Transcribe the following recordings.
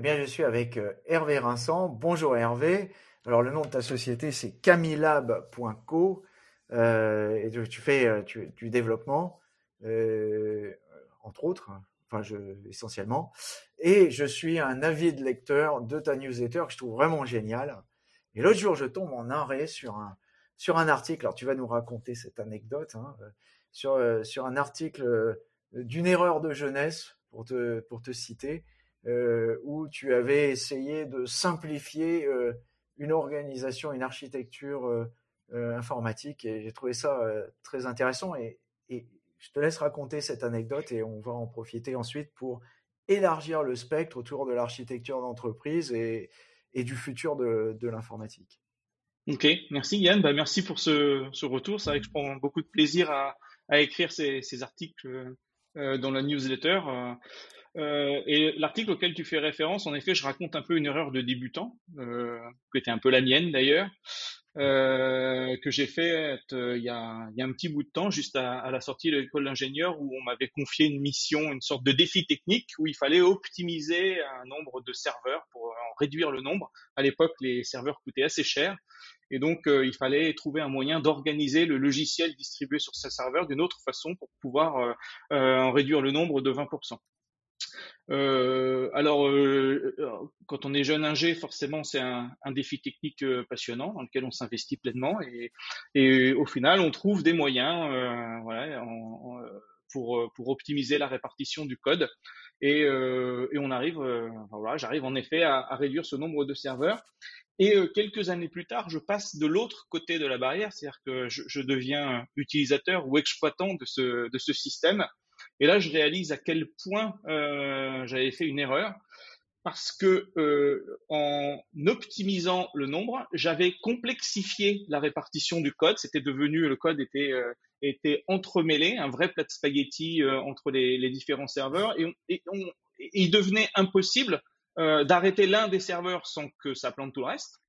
Eh bien, je suis avec Hervé Vincent. Bonjour Hervé. Alors, le nom de ta société, c'est camilab.co. et tu fais du développement, entre autres, enfin, essentiellement. Et je suis un avide lecteur de ta newsletter que je trouve vraiment génial. Et l'autre jour, je tombe en arrêt sur un, sur un article. Alors, tu vas nous raconter cette anecdote, hein, sur, sur un article d'une erreur de jeunesse, pour te, pour te citer, euh, où tu avais essayé de simplifier euh, une organisation, une architecture euh, informatique, et j'ai trouvé ça très intéressant. Et, je te laisse raconter cette anecdote et on va en profiter ensuite pour élargir le spectre autour de l'architecture d'entreprise et, du futur de, l'informatique. Ok, merci Yann, bah, merci pour ce, retour. C'est vrai que je prends beaucoup de plaisir à, écrire ces, articles dans la newsletter. Euh, et l'article auquel tu fais référence, en effet, je raconte un peu une erreur de débutant, qui était un peu la mienne d'ailleurs, que j'ai fait il y, a, il y a un petit bout de temps, juste à, à la sortie de l'école d'ingénieur, où on m'avait confié une mission, une sorte de défi technique, où il fallait optimiser un nombre de serveurs pour en réduire le nombre. À l'époque, les serveurs coûtaient assez cher. Et donc, euh, il fallait trouver un moyen d'organiser le logiciel distribué sur ces serveurs d'une autre façon pour pouvoir euh, euh, en réduire le nombre de 20%. Euh, alors, quand on est jeune ingé, forcément, c'est un, un, défi technique passionnant dans lequel on s'investit pleinement et, et, au final, on trouve des moyens voilà, en, pour, pour optimiser la répartition du code et, et on arrive, voilà, j'arrive en effet à, à, réduire ce nombre de serveurs et euh, quelques années plus tard, je passe de l'autre côté de la barrière, c'est-à-dire que je, je, deviens utilisateur ou exploitant de ce, de ce système. Et là, je réalise à quel point euh, j'avais fait une erreur, parce que euh, en optimisant le nombre, j'avais complexifié la répartition du code. C'était devenu le code était euh, était entremêlé, un vrai plat de spaghetti euh, entre les, les, différents serveurs, et, on, et, on, et il devenait impossible euh, d'arrêter l'un des serveurs sans que ça plante tout le reste,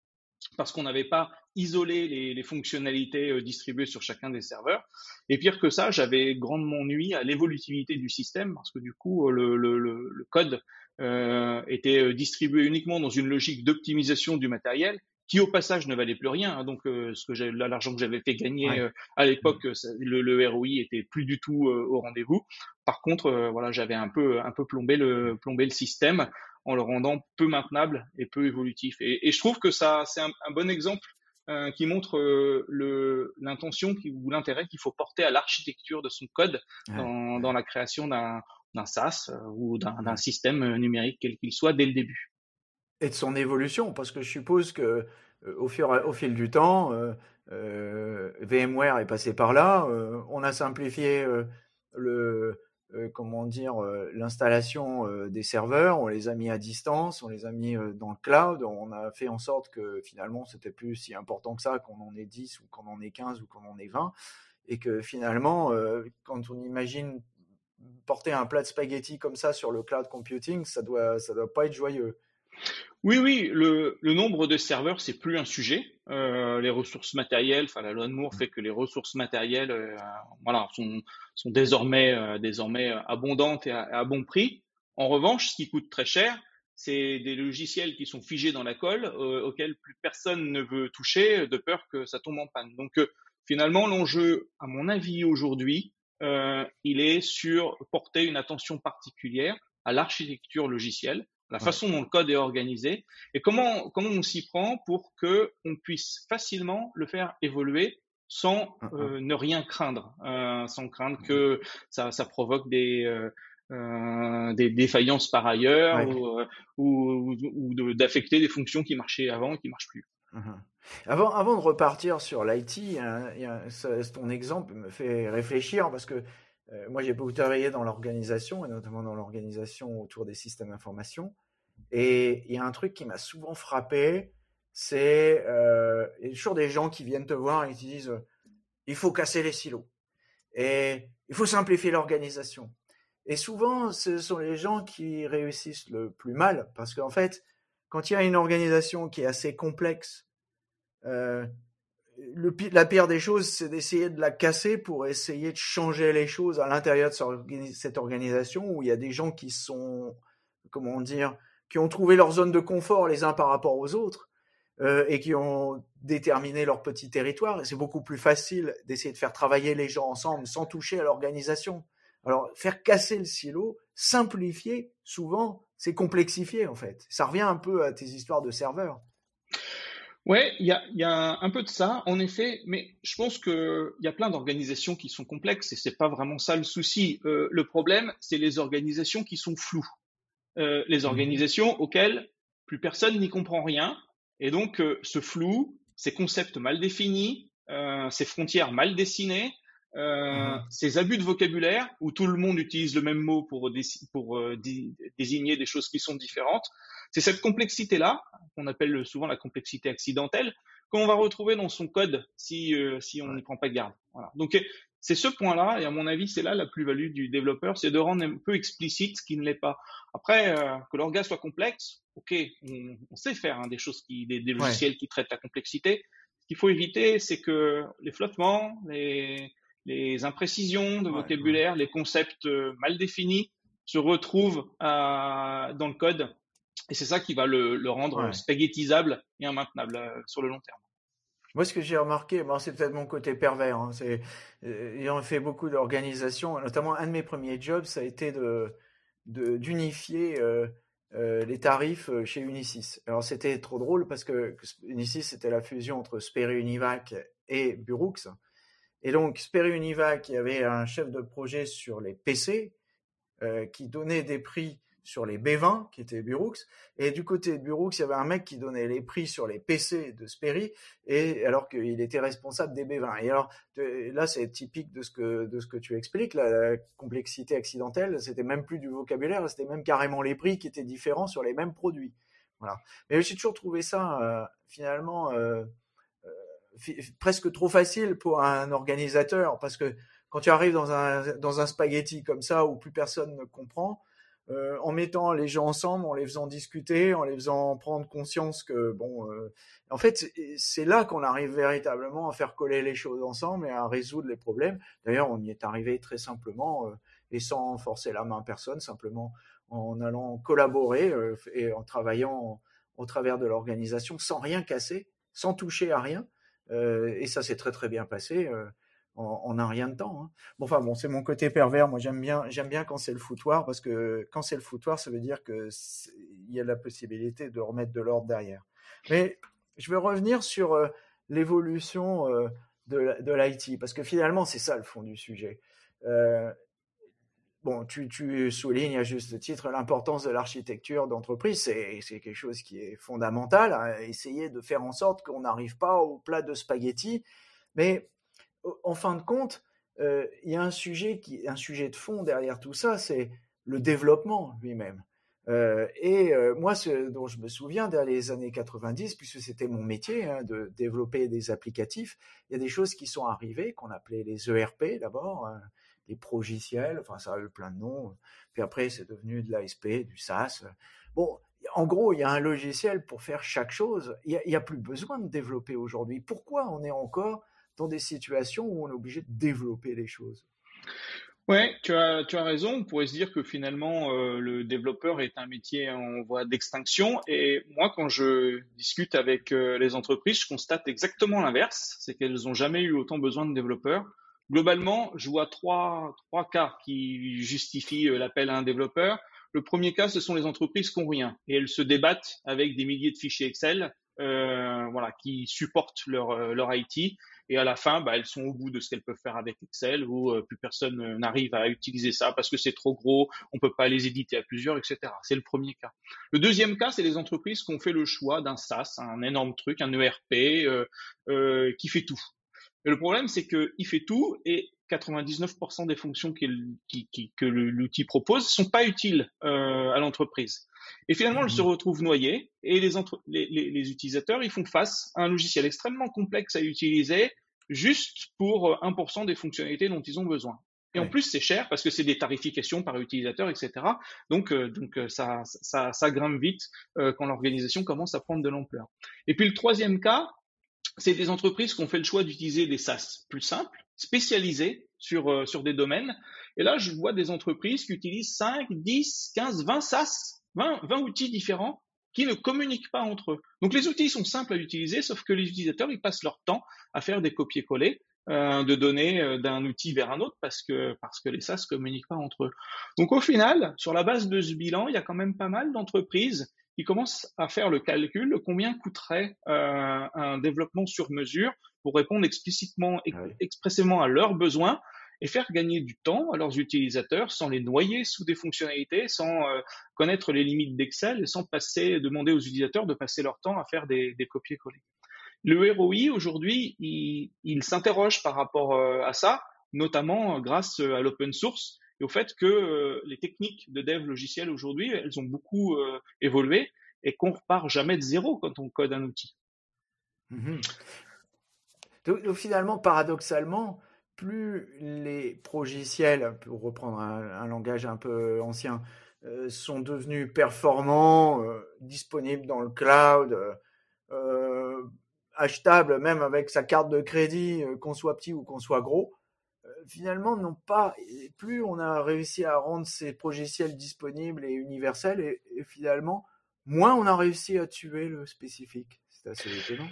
parce qu'on n'avait pas isolé les, les fonctionnalités euh, distribuées sur chacun des serveurs. Et pire que ça, j'avais grandement nuit à l'évolutivité du système, parce que du coup, euh, le, le, le code euh, était distribué uniquement dans une logique d'optimisation du matériel qui au passage ne valait plus rien. Hein. donc, euh, ce que j'ai, l'argent que j'avais fait gagner euh, à l'époque, le, le, ROI était plus du tout au rendez-vous. Par contre, voilà, j'avais un peu, un peu plombé le, plombé le système en le rendant peu maintenable et peu évolutif. Et, et je trouve que ça, c'est un, un, bon exemple euh, qui montre euh, l'intention ou l'intérêt qu'il faut porter à l'architecture de son code dans, dans la création d'un, SaaS euh, ou d'un, système numérique quel qu'il soit dès le début. Et de son évolution, parce que je suppose que au, fur, au fil du temps, VMware est passé par là, on a simplifié le euh, comment dire, euh, l'installation euh, des serveurs, on les a mis à distance, on les a mis dans le cloud, on a fait en sorte que finalement c'était plus si important que ça qu'on en ait 10 ou qu'on en ait 15 ou qu'on en ait 20, et que finalement, quand on imagine porter un plat de spaghetti comme ça sur le cloud computing, ça doit, ça doit pas être joyeux. Oui, oui, le, le, nombre de serveurs, c'est plus un sujet. Euh, les ressources matérielles, enfin la loi de Moore fait que les ressources matérielles, euh, voilà, sont, sont désormais, euh, désormais abondantes et à, à, bon prix. En revanche, ce qui coûte très cher, c'est des logiciels qui sont figés dans la colle, auxquels plus personne ne veut toucher, de peur que ça tombe en panne. Donc finalement, l'enjeu, à mon avis aujourd'hui, il est sur porter une attention particulière à l'architecture logicielle la façon dont le code est organisé et comment comment on s'y prend pour que on puisse facilement le faire évoluer sans ah, ah. euh, ne rien craindre, euh, sans craindre que ça, ça provoque des euh, des défaillances par ailleurs ou, ou, ou d'affecter des fonctions qui marchaient avant et qui marchent plus. Uh-huh. Avant, avant de repartir sur l'IT, hein, ton exemple me fait réfléchir parce que moi, j'ai beaucoup travaillé dans l'organisation, et notamment dans l'organisation autour des systèmes d'information. Et il y a un truc qui m'a souvent frappé, c'est euh, toujours des gens qui viennent te voir et qui disent il faut casser les silos et il faut simplifier l'organisation. Et souvent, ce sont les gens qui réussissent le plus mal parce qu'en fait, quand il y a une organisation qui est assez complexe, euh, la pire des choses, c'est d'essayer de la casser pour essayer de changer les choses à l'intérieur de cette organisation où il y a des gens qui sont, comment dire, qui ont trouvé leur zone de confort les uns par rapport aux autres euh, et qui ont déterminé leur petit territoire. C'est beaucoup plus facile d'essayer de faire travailler les gens ensemble sans toucher à l'organisation. Alors, faire casser le silo, simplifier, souvent, c'est complexifier en fait. Ça revient un peu à tes histoires de serveurs. Ouais, il y a, y a, un peu de ça, en effet, mais je pense qu'il y a plein d'organisations qui sont complexes et c'est pas vraiment ça le souci. Euh, le problème, c'est les organisations qui sont floues. Euh, les mmh organisations auxquelles plus personne n'y comprend rien. Et donc, euh, ce flou, ces concepts mal définis, euh, ces frontières mal dessinées, euh, mmh ces abus de vocabulaire où tout le monde utilise le même mot pour, pour euh, désigner des choses qui sont différentes. C'est cette complexité-là, qu'on appelle souvent la complexité accidentelle, qu'on va retrouver dans son code si, euh, si on n'y prend pas garde. Voilà. Donc c'est ce point-là, et à mon avis, c'est là la plus-value du développeur, c'est de rendre un peu explicite ce qui ne l'est pas. Après, que l'orga soit complexe, ok, on, sait faire hein, des choses qui, des, logiciels qui traitent la complexité. Ce qu'il faut éviter, c'est que les flottements, les, les imprécisions de vocabulaire, les concepts euh, mal définis se retrouvent euh, dans le code. Et c'est ça qui va le, rendre spaghettisable et immaintenable euh, sur le long terme. Moi, ce que j'ai remarqué, bon, c'est peut-être mon côté pervers. Hein, c'est, ayant fait beaucoup d'organisations, notamment un de mes premiers jobs, ça a été de, d'unifier les tarifs chez Unisys. Alors c'était trop drôle parce que Unisys c'était la fusion entre Sperry Univac et Burux. Et donc, Sperry Univac, qui avait un chef de projet sur les PC, euh, qui donnait des prix sur les B20, qui étaient Burux. Et du côté de Burux, il y avait un mec qui donnait les prix sur les PC de Sperry, et alors qu'il était responsable des B20. Et alors, là, c'est typique de ce que, de ce que tu expliques, la complexité accidentelle, c'était même plus du vocabulaire, c'était même carrément les prix qui étaient différents sur les mêmes produits. Voilà. Mais j'ai toujours trouvé ça, euh, finalement, euh, presque trop facile pour un organisateur parce que quand tu arrives dans un, dans un spaghetti comme ça où plus personne ne comprend, euh, en mettant les gens ensemble, en les faisant discuter, en les faisant prendre conscience que bon, euh, en fait, c'est là qu'on arrive véritablement à faire coller les choses ensemble et à résoudre les problèmes. D'ailleurs, on y est arrivé très simplement euh, et sans forcer la main à personne, simplement en allant collaborer et en travaillant au travers de l'organisation sans rien casser, sans toucher à rien. Et ça s'est très très bien passé euh, en, un rien de temps. Hein. Bon, enfin bon, c'est mon côté pervers. Moi, j'aime bien, j'aime bien quand c'est le foutoir parce que quand c'est le foutoir, ça veut dire que il y a la possibilité de remettre de l'ordre derrière. Mais je vais revenir sur euh, l'évolution de l'IT parce que finalement, c'est ça le fond du sujet. Bon, tu, soulignes à juste titre l'importance de l'architecture d'entreprise. C'est, quelque chose qui est fondamental. Hein, essayer de faire en sorte qu'on n'arrive pas au plat de spaghetti. Mais en fin de compte, euh, il y a un sujet, qui, un sujet de fond derrière tout ça, c'est le développement lui-même. Euh, et euh, moi, ce dont je me souviens dans les années 90, puisque c'était mon métier hein, de développer des applicatifs, il y a des choses qui sont arrivées qu'on appelait les ERP d'abord. Hein, les progiciels, enfin ça a eu plein de noms. Puis après, c'est devenu de l'ASP, du SaaS. Bon, en gros, il y a un logiciel pour faire chaque chose. Il n'y a, plus besoin de développer aujourd'hui. Pourquoi on est encore dans des situations où on est obligé de développer les choses Ouais, tu as, tu as raison. On pourrait se dire que finalement, euh, le développeur est un métier en voie d'extinction. Et moi, quand je discute avec euh, les entreprises, je constate exactement l'inverse. C'est qu'elles n'ont jamais eu autant besoin de développeurs. Globalement, je vois trois, trois cas qui justifient euh, l'appel à un développeur. Le premier cas, ce sont les entreprises qui n'ont rien et elles se débattent avec des milliers de fichiers Excel, voilà, qui supportent leur, leur IT. Et à la fin, bah, elles sont au bout de ce qu'elles peuvent faire avec Excel, où plus personne n'arrive à utiliser ça parce que c'est trop gros, on peut pas les éditer à plusieurs, etc. C'est le premier cas. Le deuxième cas, c'est les entreprises qui ont fait le choix d'un SaaS, un énorme truc, un ERP euh, qui fait tout. Mais le problème, c'est qu'il fait tout et 99% des fonctions que l'outil propose sont pas utiles euh, à l'entreprise. Et finalement, elles se mmh. retrouvent noyées et les, les, utilisateurs, ils font face à un logiciel extrêmement complexe à utiliser juste pour 1% des fonctionnalités dont ils ont besoin. Et en plus, c'est cher parce que c'est des tarifications par utilisateur, etc. Donc, euh, donc euh, ça, ça, ça, grimpe vite quand l'organisation commence à prendre de l'ampleur. Et puis le troisième cas, c'est des entreprises qui ont fait le choix d'utiliser des SaaS plus simples, spécialisés sur, euh, sur des domaines. Et là, je vois des entreprises qui utilisent 5, 10, 15, 20 SaaS 20, 20 outils différents qui ne communiquent pas entre eux. Donc les outils sont simples à utiliser, sauf que les utilisateurs, ils passent leur temps à faire des copier-coller euh, de données euh, d'un outil vers un autre parce que, parce que les SaaS communiquent pas entre eux. Donc au final, sur la base de ce bilan, il y a quand même pas mal d'entreprises qui commencent à faire le calcul de combien coûterait euh, un développement sur mesure pour répondre explicitement, ah expressément à leurs besoins et faire gagner du temps à leurs utilisateurs sans les noyer sous des fonctionnalités, sans euh, connaître les limites d'Excel sans passer, demander aux utilisateurs de passer leur temps à faire des, des copier-coller. Le ROI aujourd'hui, il, s'interroge par rapport euh, à ça, notamment grâce à l'open source et au fait que euh, les techniques de dev logiciel aujourd'hui, elles ont beaucoup évolué et qu'on repart jamais de zéro quand on code un outil. Mmh donc, finalement, paradoxalement, plus les progiciels, pour reprendre un, langage un peu ancien, euh, sont devenus performants, euh, disponibles dans le cloud, euh, achetables même avec sa carte de crédit, qu'on soit petit ou qu'on soit gros, finalement, non pas, plus on a réussi à rendre ces progiciels disponibles et universels, et, et finalement, moins on a réussi à tuer le spécifique. C'est assez étonnant.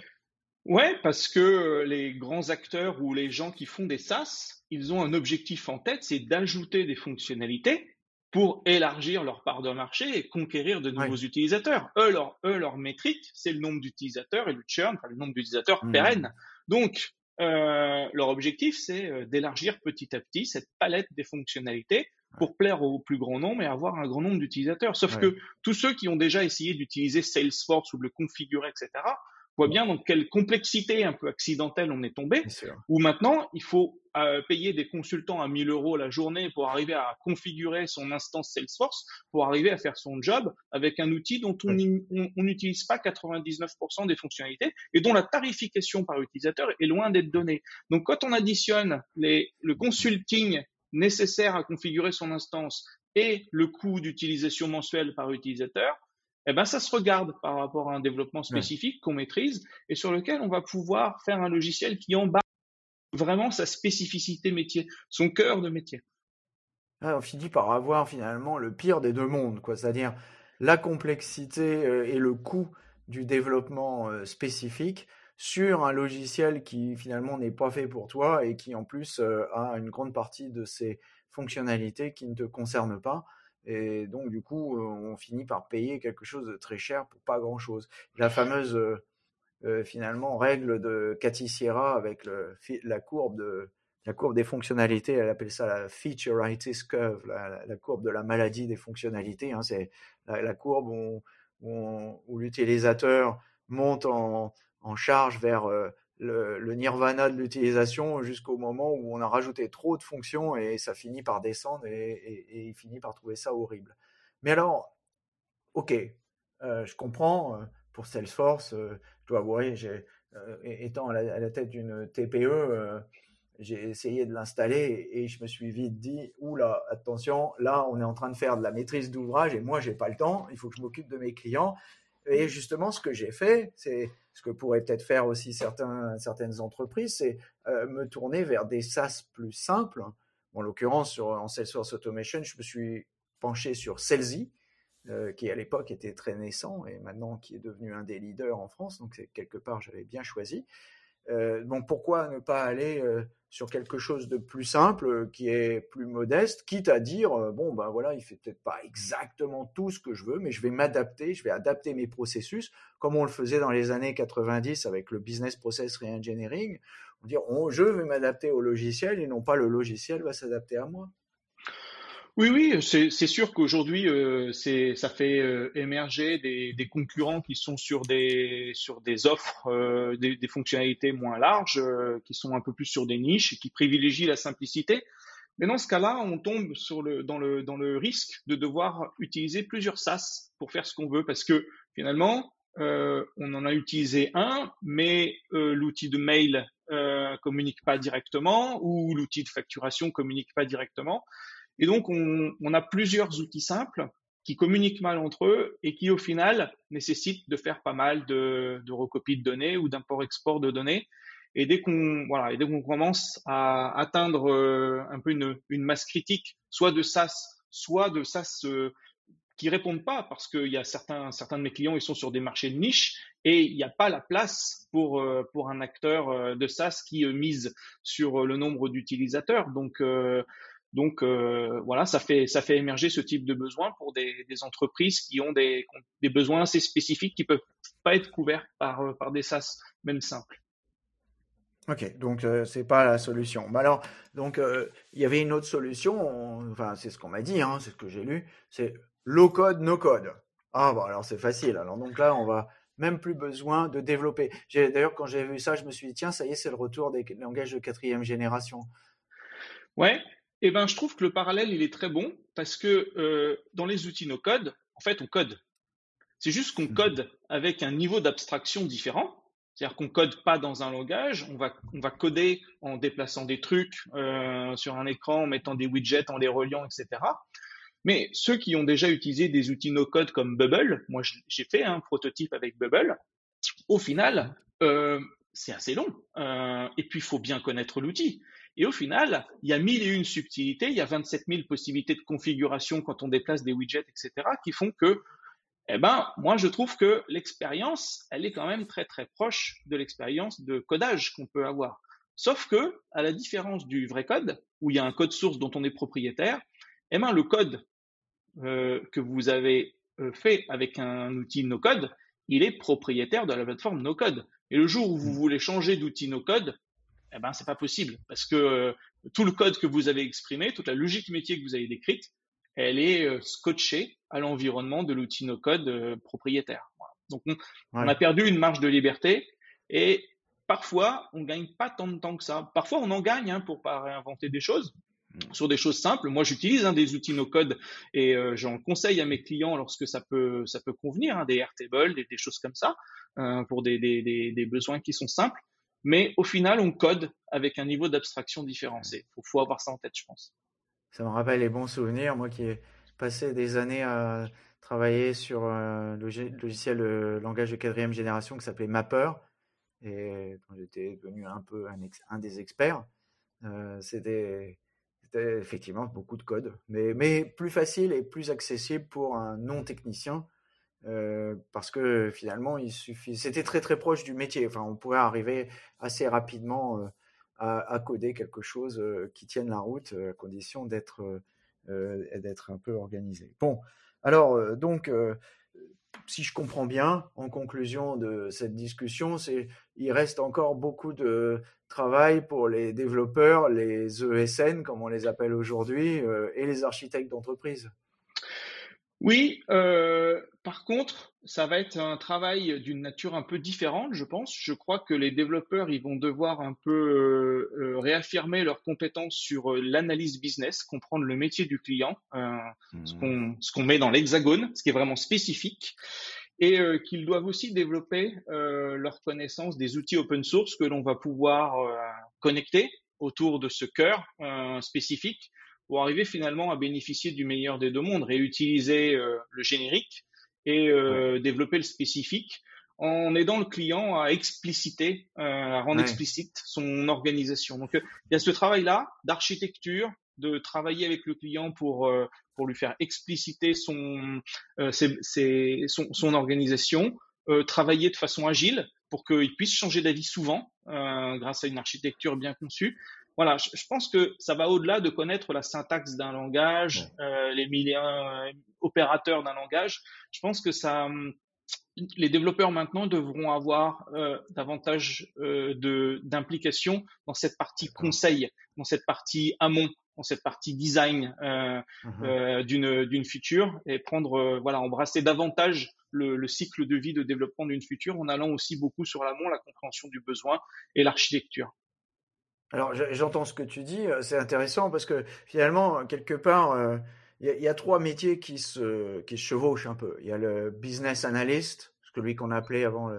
Ouais, parce que euh, les grands acteurs ou les gens qui font des SaaS, ils ont un objectif en tête, c'est d'ajouter des fonctionnalités pour élargir leur part de marché et conquérir de nouveaux utilisateurs. Eux, leur, eux, leur métrique, c'est le nombre d'utilisateurs et le churn, enfin le nombre d'utilisateurs mmh. pérennes. Donc, euh, leur objectif, c'est euh, d'élargir petit à petit cette palette des fonctionnalités pour plaire au plus grand nombre et avoir un grand nombre d'utilisateurs. Sauf que tous ceux qui ont déjà essayé d'utiliser Salesforce ou de le configurer, etc., voit bien dans quelle complexité un peu accidentelle on est tombé, où maintenant il faut euh, payer des consultants à 1000 euros la journée pour arriver à configurer son instance Salesforce, pour arriver à faire son job avec un outil dont on n'utilise pas 99% des fonctionnalités et dont la tarification par utilisateur est loin d'être donnée. Donc quand on additionne les, le consulting nécessaire à configurer son instance et le coût d'utilisation mensuelle par utilisateur, eh ben, ça se regarde par rapport à un développement spécifique qu'on maîtrise et sur lequel on va pouvoir faire un logiciel qui embarque vraiment sa spécificité métier, son cœur de métier. Ah, on finit par avoir finalement le pire des deux mondes, quoi. C'est-à-dire la complexité euh, et le coût du développement euh, spécifique sur un logiciel qui finalement n'est pas fait pour toi et qui en plus euh, a une grande partie de ses fonctionnalités qui ne te concernent pas. Et donc, du coup, on finit par payer quelque chose de très cher pour pas grand-chose. La fameuse, finalement, règle de Cathy Sierra avec la courbe de la courbe des fonctionnalités, elle appelle ça la featureitis curve, la, courbe de la maladie des fonctionnalités. Hein, c'est la, courbe où, l'utilisateur monte en, charge vers le, nirvana de l'utilisation jusqu'au moment où on a rajouté trop de fonctions et ça finit par descendre et, il finit par trouver ça horrible. Mais alors, ok, euh, je comprends, euh, pour Salesforce, euh, je dois avouer, étant à la, tête d'une TPE, j'ai essayé de l'installer et je me suis vite dit, oula, attention, là on est en train de faire de la maîtrise d'ouvrage et moi j'ai pas le temps, il faut que je m'occupe de mes clients. Et justement, ce que j'ai fait, c'est ce que pourraient peut-être faire aussi certaines entreprises, c'est euh, me tourner vers des SaaS plus simples. en l'occurrence, sur, en Salesforce Automation, je me suis penché sur Salesy, euh, qui à l'époque était très naissant et maintenant qui est devenu un des leaders en France. Donc, quelque part, j'avais bien choisi. Euh, bon, pourquoi ne pas aller euh, sur quelque chose de plus simple, euh, qui est plus modeste, quitte à dire bon ben voilà, il fait peut-être pas exactement tout ce que je veux, mais je vais m'adapter, je vais adapter mes processus, comme on le faisait dans les années 90 avec le business process reengineering. On dire je vais m'adapter au logiciel et non pas le logiciel va s'adapter à moi. Oui, oui, c'est sûr qu'aujourd'hui, euh, ça fait euh, émerger des, des, concurrents qui sont sur des sur des offres, euh, des, des, fonctionnalités moins larges, euh, qui sont un peu plus sur des niches et qui privilégient la simplicité. Mais dans ce cas-là, on tombe sur le dans le dans le risque de devoir utiliser plusieurs SaaS pour faire ce qu'on veut, parce que finalement, on en a utilisé un, mais l'outil de mail communique pas directement ou l'outil de facturation communique pas directement. Et donc, on, on, a plusieurs outils simples qui communiquent mal entre eux et qui, au final, nécessitent de faire pas mal de, de recopies de données ou d'import-export de données. Et dès qu'on voilà, et dès qu'on commence à atteindre euh, un peu une, une, masse critique, soit de SaaS, soit de SaaS euh, qui répondent pas parce qu'il y a certains, certains de mes clients, ils sont sur des marchés de niche et il n'y a pas la place pour, euh, pour un acteur euh, de SaaS qui mise sur le nombre d'utilisateurs. Donc, donc voilà, ça fait, ça fait émerger ce type de besoin pour des, des entreprises qui ont des, des besoins assez spécifiques qui peuvent pas être couverts par, par des SaaS, même simples. Ok, donc ce c'est pas la solution. Mais alors, donc il y avait une autre solution. enfin, c'est ce qu'on m'a dit, hein, c'est ce que j'ai lu. C'est low code, no code. Ah bon, alors c'est facile. Alors donc là, on va même plus besoin de développer. D'ailleurs, quand j'ai vu ça, je me suis dit tiens, ça y est, c'est le retour des langages de quatrième génération. Ouais. Eh ben, je trouve que le parallèle il est très bon parce que euh, dans les outils no code, en fait, on code. C'est juste qu'on mmh. code avec un niveau d'abstraction différent. C'est-à-dire qu'on code pas dans un langage, on va, on va coder en déplaçant des trucs euh, sur un écran, en mettant des widgets, en les reliant, etc. Mais ceux qui ont déjà utilisé des outils no-code comme Bubble, moi j'ai fait un prototype avec Bubble, au final, euh, c'est assez long. Euh, et puis il faut bien connaître l'outil. Et au final, il y a mille et une subtilités, il y a 27 000 possibilités de configuration quand on déplace des widgets, etc., qui font que, eh ben, moi je trouve que l'expérience, elle est quand même très très proche de l'expérience de codage qu'on peut avoir. Sauf que, à la différence du vrai code, où il y a un code source dont on est propriétaire, eh ben, le code euh, que vous avez euh, fait avec un outil no-code, il est propriétaire de la plateforme no-code. Et le jour où vous hmm. voulez changer d'outil no-code, eh ben, c'est pas possible parce que euh, tout le code que vous avez exprimé, toute la logique métier que vous avez décrite, elle est scotchée à l'environnement de l'outil no-code propriétaire. Donc, on, a perdu une marge de liberté et parfois, on gagne pas tant de temps que ça. Parfois, on en gagne hein, pour pas réinventer des choses, Mm. sur des choses simples. Moi, j'utilise hein, des outils no-code et euh, j'en conseille à mes clients lorsque ça peut, ça peut convenir, hein, des Airtable, des, des choses comme ça, euh, pour des, des, des, des, besoins qui sont simples. Mais au final, on code avec un niveau d'abstraction différencié. Il faut, avoir ça en tête, je pense. Ça me rappelle les bons souvenirs. Moi qui ai passé des années à travailler sur un logiciel de langage de quatrième génération qui s'appelait Mapper. Et j'étais devenu un peu un, des experts, euh, c'était effectivement beaucoup de code, mais plus facile et plus accessible pour un non-technicien, euh, parce que finalement, il suffit. C'était très très proche du métier. Enfin, on pouvait arriver assez rapidement euh, à, coder quelque chose euh, qui tienne la route, à condition d'être d'être un peu organisé. Bon, alors donc si je comprends bien, en conclusion de cette discussion, c'est il reste encore beaucoup de travail pour les développeurs, les ESN, comme on les appelle aujourd'hui, et les architectes d'entreprise. Oui, euh, par contre, ça va être un travail d'une nature un peu différente, je pense. Je crois que les développeurs, ils vont devoir un peu euh, euh réaffirmer leurs compétences sur l'analyse business, comprendre le métier du client, euh, ce mmh. qu'on ce qu'on met dans l'hexagone, ce qui est vraiment spécifique, et qu'ils doivent aussi développer leur connaissance des outils open source que l'on va pouvoir connecter autour de ce cœur spécifique pour arriver finalement à bénéficier du meilleur des deux mondes, réutiliser euh, le générique et euh, développer le spécifique en aidant le client à expliciter, euh, à rendre explicite son organisation. Donc il y a ce travail-là d'architecture, de travailler avec le client pour pour lui faire expliciter son son, son, organisation, travailler de façon agile pour qu'il puisse changer d'avis souvent grâce à une architecture bien conçue voilà, je, pense que ça va au-delà de connaître la syntaxe d'un langage, euh, les milliers euh, opérateurs d'un langage. Je pense que ça, hum, les développeurs maintenant devront avoir euh, davantage euh, de d'implication dans cette partie conseil, dans cette partie amont, dans cette partie design euh, mmh euh d'une d'une feature et prendre voilà embrasser davantage le, le, cycle de vie de développement d'une feature en allant aussi beaucoup sur l'amont, la compréhension du besoin et l'architecture. Alors j'entends ce que tu dis, euh, c'est intéressant parce que finalement, quelque part, euh, il y, a trois métiers qui se, chevauchent un peu. Il y a le business analyst, celui qu'on appelait avant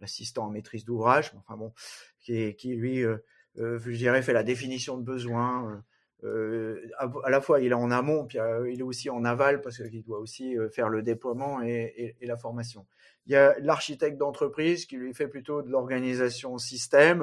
l'assistant en maîtrise d'ouvrage, enfin bon, qui, lui, euh, je dirais, fait la définition de besoin. à, la fois, il est en amont, puis il est aussi en aval parce qu'il doit aussi faire le déploiement et la formation. Il y a l'architecte d'entreprise qui lui fait plutôt de l'organisation système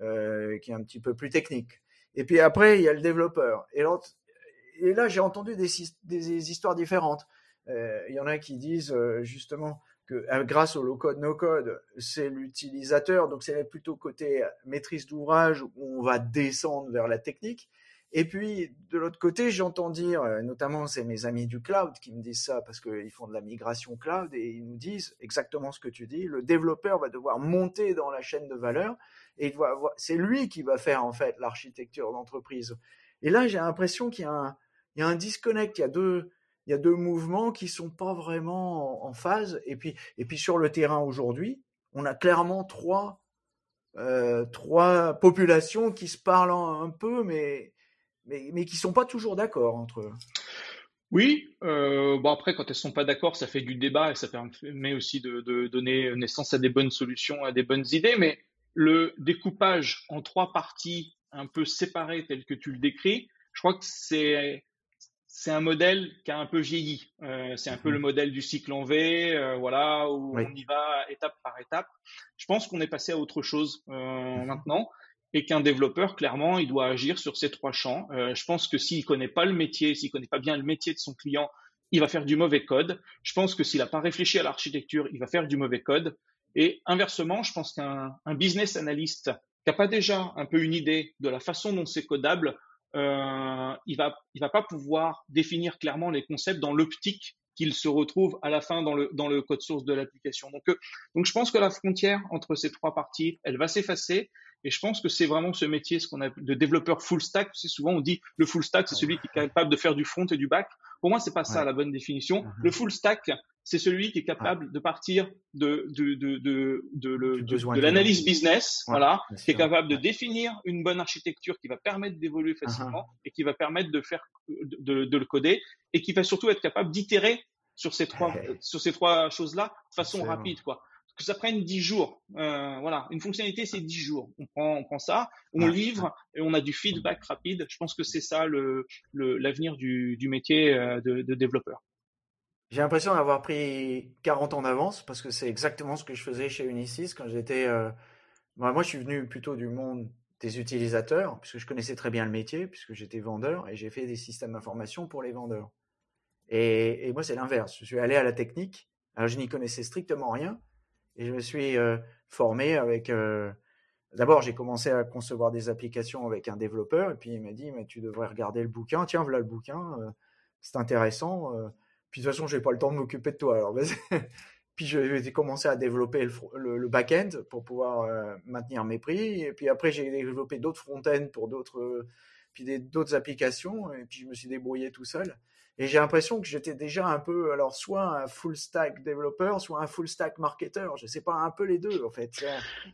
euh, qui est un petit peu plus technique. Et puis après, il y a le développeur. Et, là, j'ai entendu des, histoires différentes. il y en a qui disent justement que grâce au low code no code, c'est l'utilisateur, donc c'est plutôt côté maîtrise d'ouvrage où on va descendre vers la technique. Et puis, de l'autre côté, j'entends dire, euh, notamment c'est mes amis du cloud qui me disent ça parce qu'ils font de la migration cloud et ils nous disent exactement ce que tu dis. Le développeur va devoir monter dans la chaîne de valeur et c'est lui qui va faire en fait l'architecture d'entreprise. Et là, j'ai l'impression qu'il y a un, il y a un disconnect, il y a deux, il y a deux mouvements qui sont pas vraiment en, phase. Et puis, et puis sur le terrain aujourd'hui, on a clairement trois, euh, trois populations qui se parlent un peu, mais mais, mais qui sont pas toujours d'accord entre eux. Oui, euh, bon après quand elles sont pas d'accord, ça fait du débat et ça permet aussi de, de, donner naissance à des bonnes solutions, à des bonnes idées. Mais le découpage en trois parties un peu séparées tel que tu le décris, je crois que c'est c'est un modèle qui a un peu vieilli. Euh, c'est un peu le mhm. modèle du cycle en V, euh, voilà, où on y va étape par étape. Je pense qu'on est passé à autre chose euh, mhm. maintenant et qu'un développeur, clairement, il doit agir sur ces trois champs. Je pense que s'il connaît pas le métier, s'il connaît pas bien le métier de son client, il va faire du mauvais code. Je pense que s'il n'a pas réfléchi à l'architecture, il va faire du mauvais code. Et inversement, je pense qu'un business analyst qui n'a pas déjà un peu une idée de la façon dont c'est codable, euh, il va va pas pouvoir définir clairement les concepts dans l'optique qu'il se retrouve à la fin dans le dans le code source de l'application. Donc euh, donc je pense que la frontière entre ces trois parties, elle va s'effacer et je pense que c'est vraiment ce métier, ce qu'on a de développeur full stack. C'est souvent on dit le full stack, c'est celui qui est capable de faire du front et du back. Pour moi, c'est pas ça la bonne définition. Uh-huh. Le full stack, c'est celui qui est capable de partir de de de de de, de, l'analyse business, voilà, qui est capable de définir une bonne architecture qui va permettre d'évoluer uh-huh. facilement et qui va permettre de faire de, de le coder et qui va surtout être capable d'itérer sur ces trois sur ces trois choses là de façon rapide quoi que ça prenne 10 jours. Euh, voilà, une fonctionnalité, c'est 10 jours. On prend, on prend ça, on livre et on a du feedback rapide. Je pense que c'est ça le, l'avenir du, du métier euh, de, de développeur. J'ai l'impression d'avoir pris 40 ans d'avance parce que c'est exactement ce que je faisais chez Unisys quand j'étais. Euh... moi, je suis venu plutôt du monde des utilisateurs puisque je connaissais très bien le métier puisque j'étais vendeur et j'ai fait des systèmes d'information pour les vendeurs. Et, et moi, c'est l'inverse. Je suis allé à la technique. Alors, je n'y connaissais strictement rien. Et je me suis euh, formé avec. Euh, d'abord, j'ai commencé à concevoir des applications avec un développeur, et puis il m'a dit mais tu devrais regarder le bouquin. Tiens, voilà le bouquin, euh, c'est intéressant. puis de toute façon, j'ai pas le temps de m'occuper de toi. Alors, puis j'ai commencé à développer le, le, back-end pour pouvoir maintenir mes prix. Et puis après, j'ai développé d'autres front-end pour d'autres, puis d'autres applications. Et puis je me suis débrouillé tout seul. Et j'ai l'impression que j'étais déjà un peu, alors soit un full stack développeur, soit un full stack marketeur. Je sais pas, un peu les deux en fait.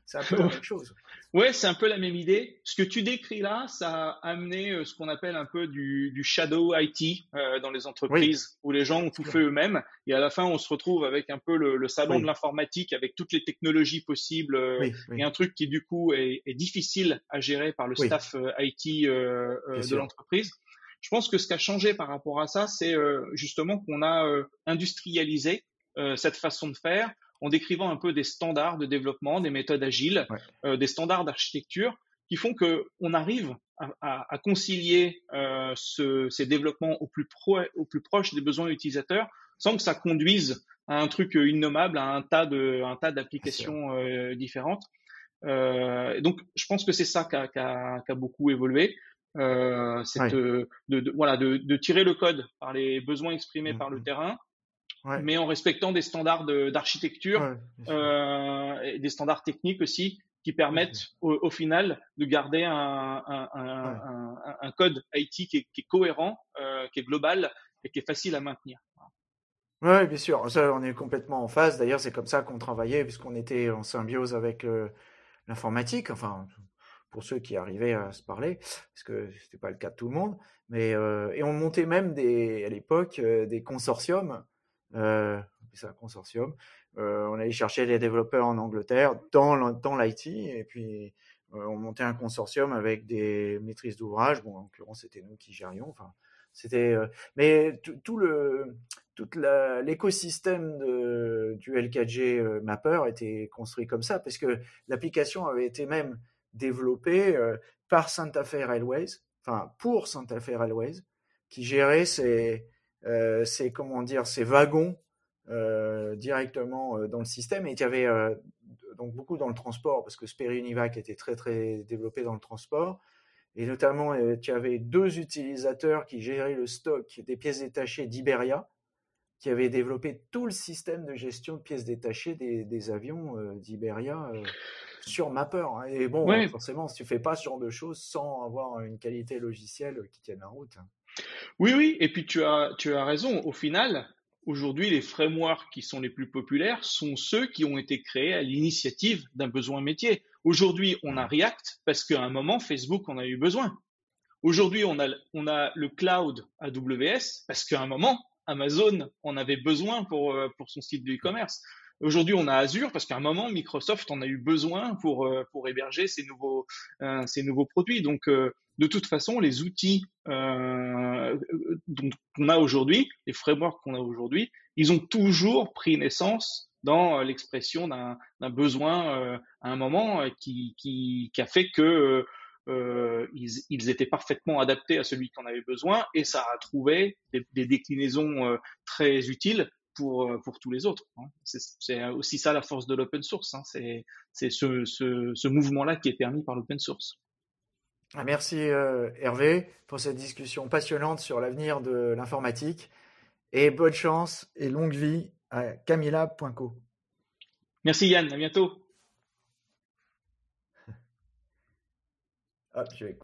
C'est un peu la même chose. Ouais, c'est un peu la même idée. Ce que tu décris là, ça a amené euh, ce qu'on appelle un peu du, du shadow IT euh, dans les entreprises où les gens ont tout fait eux-mêmes et à la fin on se retrouve avec un peu le, le salon de l'informatique avec toutes les technologies possibles euh, et un truc qui du coup est, est difficile à gérer par le staff euh, IT euh, de l'entreprise. Je pense que ce qui a changé par rapport à ça, c'est euh, justement qu'on a euh, industrialisé euh, cette façon de faire en décrivant un peu des standards de développement, des méthodes agiles, des standards d'architecture qui font que on arrive à, concilier ces développements au plus, au plus proche des besoins utilisateurs sans que ça conduise à un truc innommable, à un tas de, un tas d'applications différentes. donc, je pense que c'est ça qui a, qui a, beaucoup évolué euh, de, de, voilà, de, de, tirer le code par les besoins exprimés par le mmh. terrain, ouais. mais en respectant des standards d'architecture, euh, et des standards techniques aussi, qui permettent au, au, final de garder un, un, un, un code IT qui est, qui est cohérent, euh, qui est global et qui est facile à maintenir. Oui, bien sûr. Ça, on est complètement en phase. D'ailleurs, c'est comme ça qu'on travaillait, puisqu'on était en symbiose avec euh, l'informatique. Enfin, pour ceux qui arrivaient à se parler, parce que c'était pas le cas de tout le monde. Mais euh, et on montait même des à l'époque euh, des consortiums. Euh, c'est un consortium. Euh, on allait chercher les développeurs en Angleterre dans l'IT et puis euh, on montait un consortium avec des maîtrises d'ouvrage. Bon, en l'occurrence, c'était nous qui gérions. Enfin, c'était. mais tout le tout l'écosystème du L4G Mapper était construit comme ça parce que l'application avait été même développé euh, par Santa Fe Railways, enfin pour Santa Fe Railways, qui gérait ces, ces comment dire ces wagons directement dans le système. Et il y avait donc beaucoup dans le transport parce que Sperry Univac était très très développé dans le transport. Et notamment tu avais deux utilisateurs qui géraient le stock des pièces détachées d'Iberia qui avaient développé tout le système de gestion de pièces détachées des, avions d'Iberia sur Mapper. Hein. Et bon, forcément, si tu fais pas ce genre de choses sans avoir une qualité logicielle qui tienne la route. Hein. Oui, oui, et puis tu as, tu as raison. Au final, aujourd'hui, les frameworks qui sont les plus populaires sont ceux qui ont été créés à l'initiative d'un besoin métier. Aujourd'hui, on a React parce qu'à un moment, Facebook en a eu besoin. Aujourd'hui, on a, on a le cloud AWS parce qu'à un moment, Amazon en avait besoin pour, euh, pour son site de e-commerce. Aujourd'hui, on a Azure parce qu'à un moment, Microsoft en a eu besoin pour, euh, pour héberger ces nouveaux, euh, ces nouveaux produits. Donc, euh, de toute façon, les outils euh, qu'on a aujourd'hui, les frameworks qu'on a aujourd'hui, ils ont toujours pris naissance dans l'expression d'un besoin à un moment qui, qui, qui a fait que euh, ils, ils, étaient parfaitement adaptés à celui qu'on avait besoin et ça a trouvé des, des déclinaisons très utiles pour, euh, pour tous les autres. Hein. C'est aussi ça la force de l'open source. Hein. C'est ce, ce, ce mouvement-là qui est permis par l'open source. Ah, merci euh, Hervé pour cette discussion passionnante sur l'avenir de l'informatique. Et bonne chance et longue vie à camilla.co. Merci Yann, à bientôt. Hop, je vais